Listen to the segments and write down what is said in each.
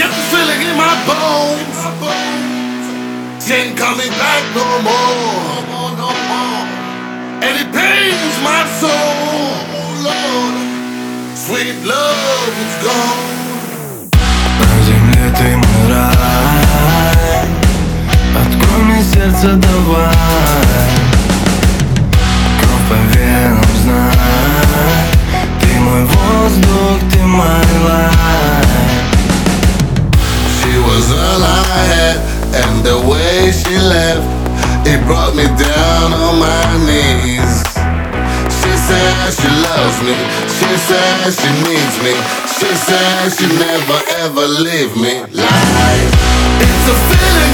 Get the feeling in my bones. She ain't coming back no more. And it pains my soul, Lord. Sweet love is gone. На земле ты мой рай Открой мне сердце, давай The way she left, it brought me down on my knees. She said she loves me, she said she needs me, she said she never ever leave me. Like it's a feeling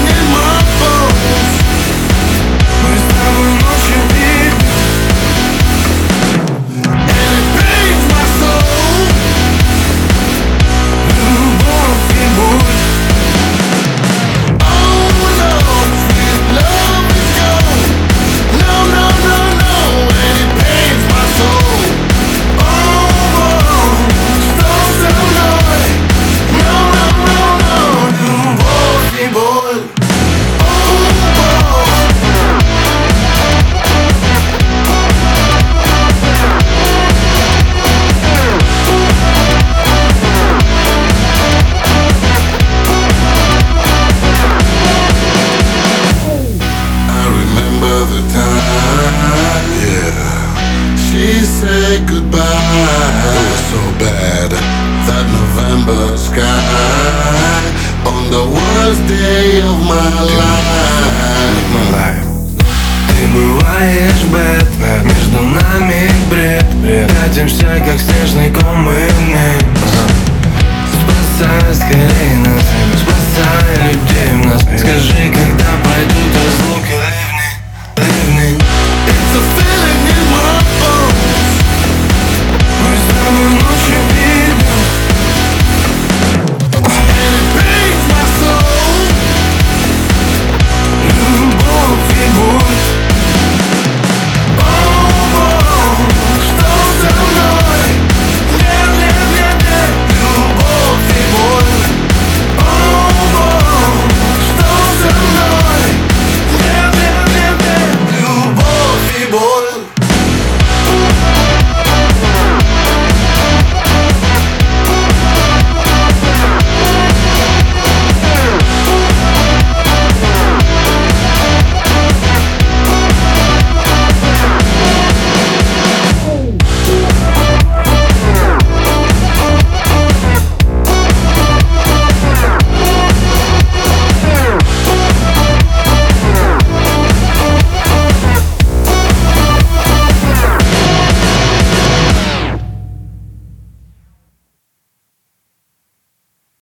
She said goodbye. It was so bad. That November sky on the worst day of my life. Ты бываешь Бэтмен Между нами бред, бред Катимся, как снежный ком мы вместе Спасай скорее нас